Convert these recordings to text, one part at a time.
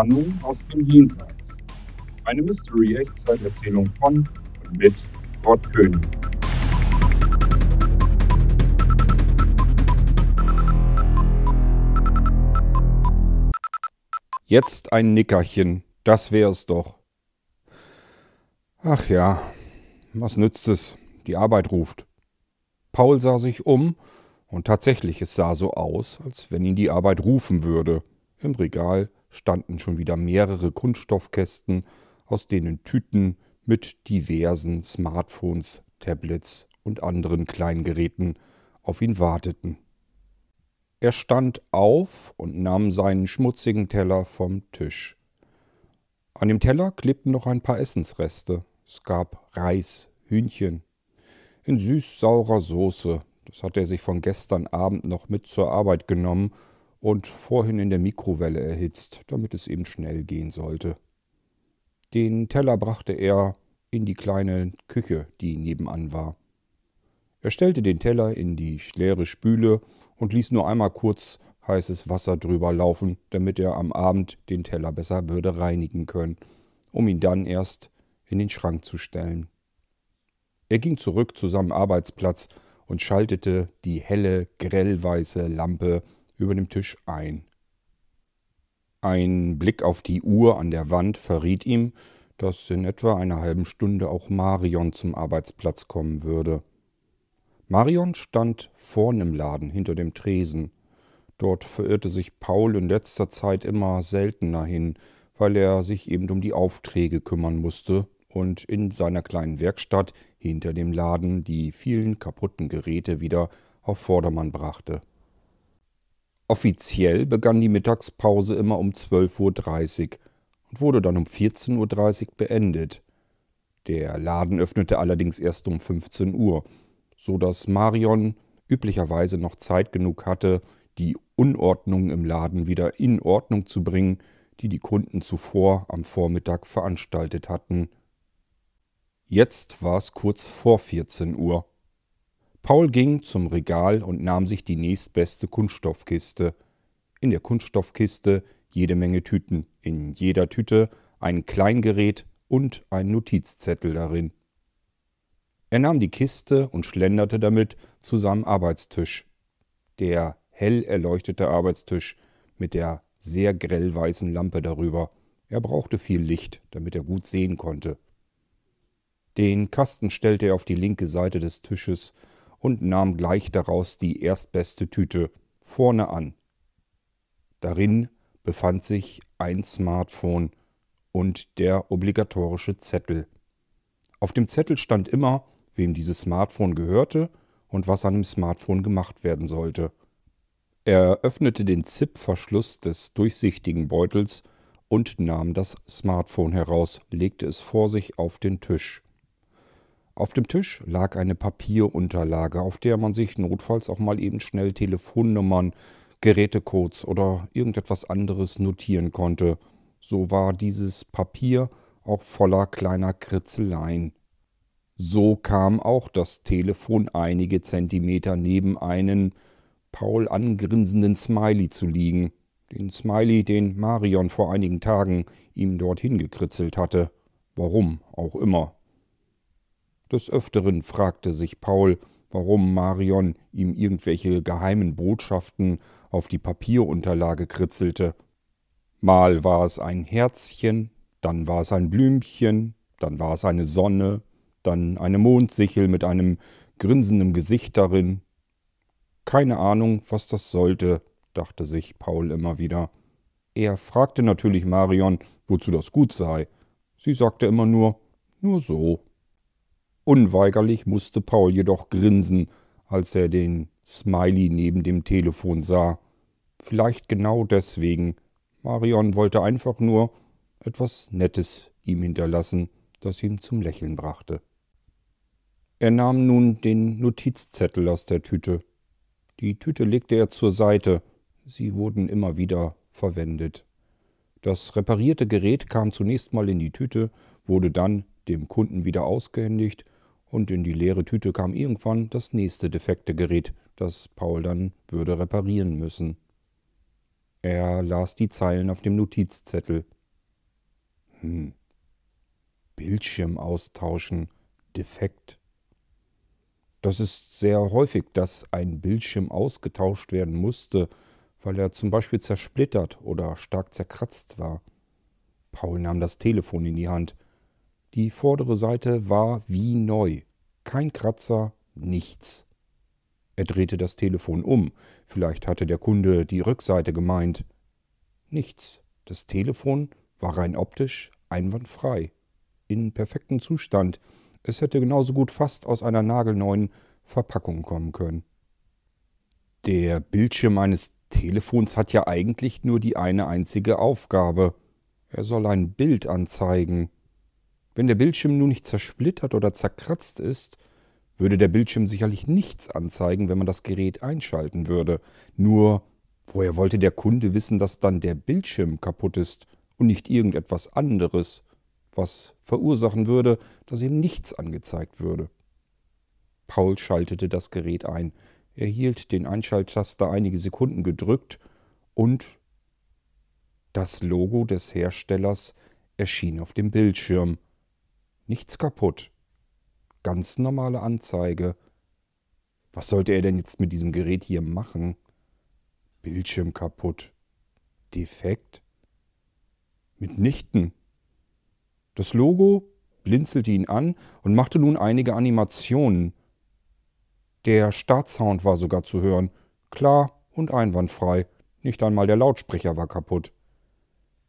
Warnung aus dem Jenseits. Eine Mystery-Echtzeiterzählung von und mit Gott König. Jetzt ein Nickerchen, das wär's doch. Ach ja, was nützt es? Die Arbeit ruft. Paul sah sich um, und tatsächlich, es sah so aus, als wenn ihn die Arbeit rufen würde. Im Regal standen schon wieder mehrere Kunststoffkästen, aus denen Tüten mit diversen Smartphones, Tablets und anderen Kleingeräten auf ihn warteten. Er stand auf und nahm seinen schmutzigen Teller vom Tisch. An dem Teller klebten noch ein paar Essensreste. Es gab Reis, Hühnchen, in süß-saurer Soße. Das hatte er sich von gestern Abend noch mit zur Arbeit genommen und vorhin in der Mikrowelle erhitzt, damit es eben schnell gehen sollte. Den Teller brachte er in die kleine Küche, die nebenan war. Er stellte den Teller in die leere Spüle und ließ nur einmal kurz heißes Wasser drüber laufen, damit er am Abend den Teller besser würde reinigen können, um ihn dann erst in den Schrank zu stellen. Er ging zurück zu seinem Arbeitsplatz und schaltete die helle, grellweiße Lampe über dem Tisch ein. Ein Blick auf die Uhr an der Wand verriet ihm, dass in etwa einer halben Stunde auch Marion zum Arbeitsplatz kommen würde. Marion stand vorn im Laden hinter dem Tresen. Dort verirrte sich Paul in letzter Zeit immer seltener hin, weil er sich eben um die Aufträge kümmern musste und in seiner kleinen Werkstatt hinter dem Laden die vielen kaputten Geräte wieder auf Vordermann brachte. Offiziell begann die Mittagspause immer um 12.30 Uhr und wurde dann um 14.30 Uhr beendet. Der Laden öffnete allerdings erst um 15 Uhr so dass Marion üblicherweise noch Zeit genug hatte, die Unordnung im Laden wieder in Ordnung zu bringen, die die Kunden zuvor am Vormittag veranstaltet hatten. Jetzt war es kurz vor 14 Uhr. Paul ging zum Regal und nahm sich die nächstbeste Kunststoffkiste. In der Kunststoffkiste jede Menge Tüten, in jeder Tüte ein Kleingerät und ein Notizzettel darin. Er nahm die Kiste und schlenderte damit zu seinem Arbeitstisch. Der hell erleuchtete Arbeitstisch mit der sehr grell weißen Lampe darüber. Er brauchte viel Licht, damit er gut sehen konnte. Den Kasten stellte er auf die linke Seite des Tisches und nahm gleich daraus die erstbeste Tüte vorne an. Darin befand sich ein Smartphone und der obligatorische Zettel. Auf dem Zettel stand immer wem dieses Smartphone gehörte und was an dem Smartphone gemacht werden sollte. Er öffnete den Zip-Verschluss des durchsichtigen Beutels und nahm das Smartphone heraus, legte es vor sich auf den Tisch. Auf dem Tisch lag eine Papierunterlage, auf der man sich notfalls auch mal eben schnell Telefonnummern, Gerätecodes oder irgendetwas anderes notieren konnte. So war dieses Papier auch voller kleiner Kritzeleien. So kam auch das Telefon einige Zentimeter neben einen Paul angrinsenden Smiley zu liegen. Den Smiley, den Marion vor einigen Tagen ihm dorthin gekritzelt hatte. Warum auch immer. Des Öfteren fragte sich Paul, warum Marion ihm irgendwelche geheimen Botschaften auf die Papierunterlage kritzelte. Mal war es ein Herzchen, dann war es ein Blümchen, dann war es eine Sonne, dann eine Mondsichel mit einem grinsenden Gesicht darin. Keine Ahnung, was das sollte, dachte sich Paul immer wieder. Er fragte natürlich Marion, wozu das gut sei. Sie sagte immer nur, nur so. Unweigerlich musste Paul jedoch grinsen, als er den Smiley neben dem Telefon sah. Vielleicht genau deswegen. Marion wollte einfach nur etwas Nettes ihm hinterlassen, das ihn zum Lächeln brachte. Er nahm nun den Notizzettel aus der Tüte. Die Tüte legte er zur Seite, sie wurden immer wieder verwendet. Das reparierte Gerät kam zunächst mal in die Tüte, wurde dann dem Kunden wieder ausgehändigt und in die leere Tüte kam irgendwann das nächste defekte Gerät, das Paul dann würde reparieren müssen. Er las die Zeilen auf dem Notizzettel. Hm. Bildschirm austauschen. Defekt. Das ist sehr häufig, dass ein Bildschirm ausgetauscht werden musste, weil er zum Beispiel zersplittert oder stark zerkratzt war. Paul nahm das Telefon in die Hand. Die vordere Seite war wie neu. Kein Kratzer, nichts. Er drehte das Telefon um. Vielleicht hatte der Kunde die Rückseite gemeint. Nichts. Das Telefon war rein optisch einwandfrei. In perfektem Zustand. Es hätte genauso gut fast aus einer nagelneuen Verpackung kommen können. Der Bildschirm eines Telefons hat ja eigentlich nur die eine einzige Aufgabe. Er soll ein Bild anzeigen. Wenn der Bildschirm nun nicht zersplittert oder zerkratzt ist, würde der Bildschirm sicherlich nichts anzeigen, wenn man das Gerät einschalten würde. Nur, woher wollte der Kunde wissen, dass dann der Bildschirm kaputt ist und nicht irgendetwas anderes, was verursachen würde, dass ihm nichts angezeigt würde? Paul schaltete das Gerät ein. Er hielt den Einschalttaster einige Sekunden gedrückt und das Logo des Herstellers erschien auf dem Bildschirm. Nichts kaputt. Ganz normale Anzeige. Was sollte er denn jetzt mit diesem Gerät hier machen? Bildschirm kaputt. Defekt? Mitnichten. Das Logo blinzelte ihn an und machte nun einige Animationen. Der Startsound war sogar zu hören. Klar und einwandfrei. Nicht einmal der Lautsprecher war kaputt.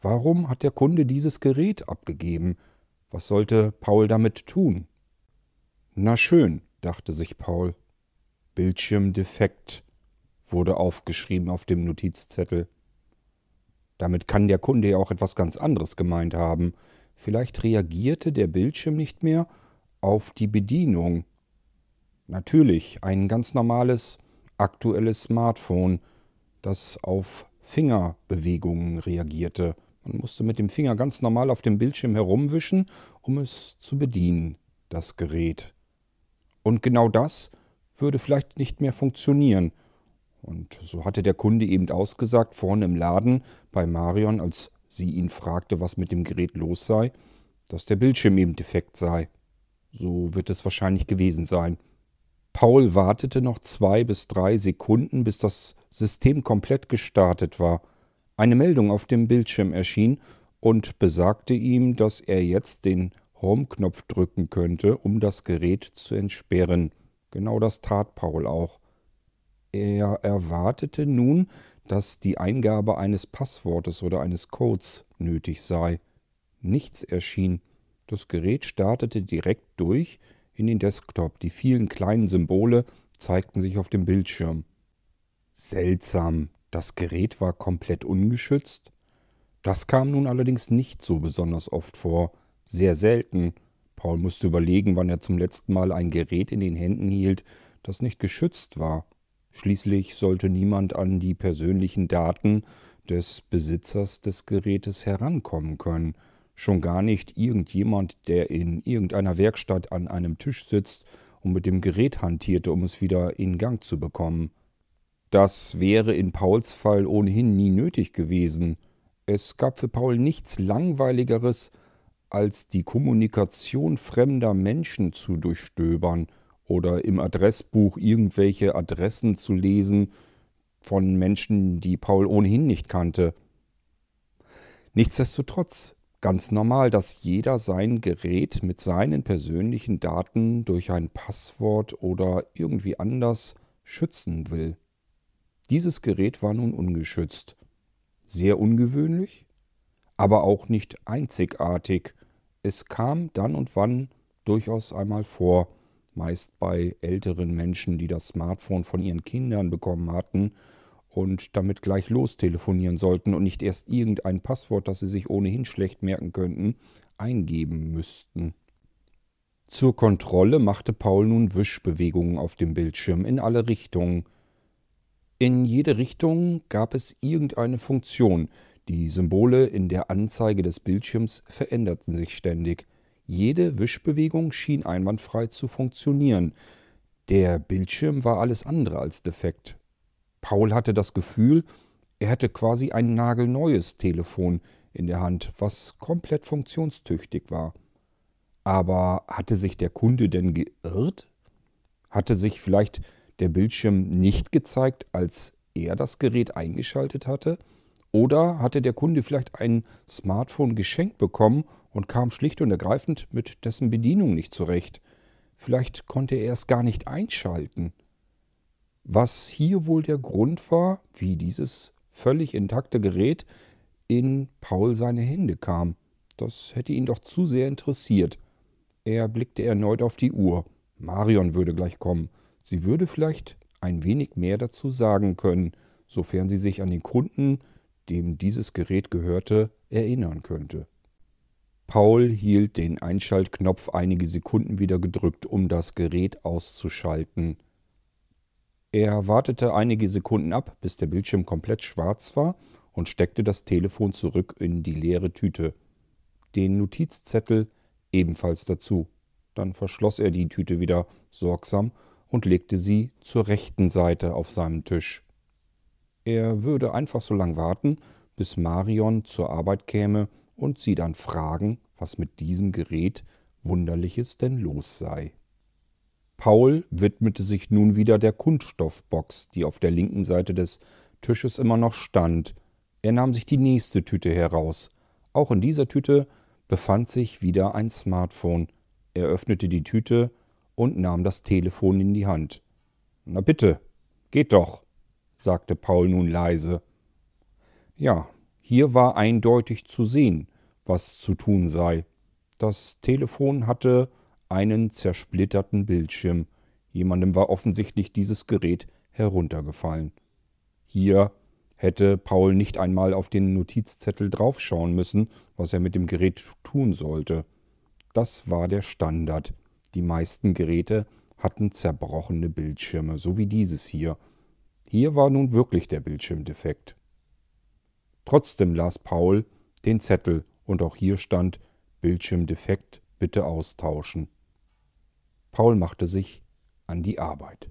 Warum hat der Kunde dieses Gerät abgegeben? Was sollte Paul damit tun? Na schön, dachte sich Paul. Bildschirmdefekt wurde aufgeschrieben auf dem Notizzettel. Damit kann der Kunde ja auch etwas ganz anderes gemeint haben. Vielleicht reagierte der Bildschirm nicht mehr auf die Bedienung. Natürlich, ein ganz normales, aktuelles Smartphone, das auf Fingerbewegungen reagierte. Man musste mit dem Finger ganz normal auf dem Bildschirm herumwischen, um es zu bedienen, das Gerät. Und genau das würde vielleicht nicht mehr funktionieren. Und so hatte der Kunde eben ausgesagt, vorne im Laden bei Marion, als sie ihn fragte, was mit dem Gerät los sei, dass der Bildschirm eben defekt sei. So wird es wahrscheinlich gewesen sein. Paul wartete noch zwei bis drei Sekunden, bis das System komplett gestartet war. Eine Meldung auf dem Bildschirm erschien und besagte ihm, dass er jetzt den Home-Knopf drücken könnte, um das Gerät zu entsperren. Genau das tat Paul auch. Er erwartete nun, dass die Eingabe eines Passwortes oder eines Codes nötig sei. Nichts erschien. Das Gerät startete direkt durch in den Desktop. Die vielen kleinen Symbole zeigten sich auf dem Bildschirm. Seltsam, das Gerät war komplett ungeschützt? Das kam nun allerdings nicht so besonders oft vor, sehr selten. Paul musste überlegen, wann er zum letzten Mal ein Gerät in den Händen hielt, das nicht geschützt war. Schließlich sollte niemand an die persönlichen Daten des Besitzers des Gerätes herankommen können, schon gar nicht irgendjemand, der in irgendeiner Werkstatt an einem Tisch sitzt und mit dem Gerät hantierte, um es wieder in Gang zu bekommen. Das wäre in Pauls Fall ohnehin nie nötig gewesen. Es gab für Paul nichts Langweiligeres, als die Kommunikation fremder Menschen zu durchstöbern oder im Adressbuch irgendwelche Adressen zu lesen von Menschen, die Paul ohnehin nicht kannte. Nichtsdestotrotz ganz normal, dass jeder sein Gerät mit seinen persönlichen Daten durch ein Passwort oder irgendwie anders schützen will. Dieses Gerät war nun ungeschützt. Sehr ungewöhnlich, aber auch nicht einzigartig. Es kam dann und wann durchaus einmal vor, meist bei älteren Menschen, die das Smartphone von ihren Kindern bekommen hatten und damit gleich lostelefonieren sollten und nicht erst irgendein Passwort, das sie sich ohnehin schlecht merken könnten, eingeben müssten. Zur Kontrolle machte Paul nun Wischbewegungen auf dem Bildschirm in alle Richtungen, in jede Richtung gab es irgendeine Funktion. Die Symbole in der Anzeige des Bildschirms veränderten sich ständig. Jede Wischbewegung schien einwandfrei zu funktionieren. Der Bildschirm war alles andere als defekt. Paul hatte das Gefühl, Er hatte quasi ein nagelneues Telefon in der Hand, was komplett funktionstüchtig war. Aber hatte sich der Kunde denn geirrt? Hatte sich vielleicht der Bildschirm nicht gezeigt, als er das Gerät eingeschaltet hatte? Oder hatte der Kunde vielleicht ein Smartphone geschenkt bekommen und kam schlicht und ergreifend mit dessen Bedienung nicht zurecht? Vielleicht konnte er es gar nicht einschalten. Was hier wohl der Grund war, wie dieses völlig intakte Gerät in Paul seine Hände kam, das hätte ihn doch zu sehr interessiert. Er blickte erneut auf die Uhr. Marion würde gleich kommen. Sie würde vielleicht ein wenig mehr dazu sagen können, sofern sie sich an den Kunden dem dieses Gerät gehörte, erinnern könnte. Paul hielt den Einschaltknopf einige Sekunden wieder gedrückt, um das Gerät auszuschalten. Er wartete einige Sekunden ab, bis der Bildschirm komplett schwarz war und steckte das Telefon zurück in die leere Tüte. Den Notizzettel ebenfalls dazu. Dann verschloss er die Tüte wieder sorgsam und legte sie zur rechten Seite auf seinem Tisch. Er würde einfach so lang warten, bis Marion zur Arbeit käme und sie dann fragen, was mit diesem Gerät Wunderliches denn los sei. Paul widmete sich nun wieder der Kunststoffbox, die auf der linken Seite des Tisches immer noch stand. Er nahm sich die nächste Tüte heraus. Auch in dieser Tüte befand sich wieder ein Smartphone. Er öffnete die Tüte und nahm das Telefon in die Hand. Na bitte, geht doch, sagte Paul nun leise. Ja, hier war eindeutig zu sehen, was zu tun sei. Das Telefon hatte einen zersplitterten Bildschirm. Jemandem war offensichtlich dieses Gerät heruntergefallen. Hier hätte Paul nicht einmal auf den Notizzettel draufschauen müssen, was er mit dem Gerät tun sollte. Das war der Standard. Die meisten Geräte hatten zerbrochene Bildschirme, so wie dieses hier. Hier war nun wirklich der Bildschirm defekt. Trotzdem las Paul den Zettel und auch hier stand Bildschirm defekt, bitte austauschen. Paul machte sich an die Arbeit.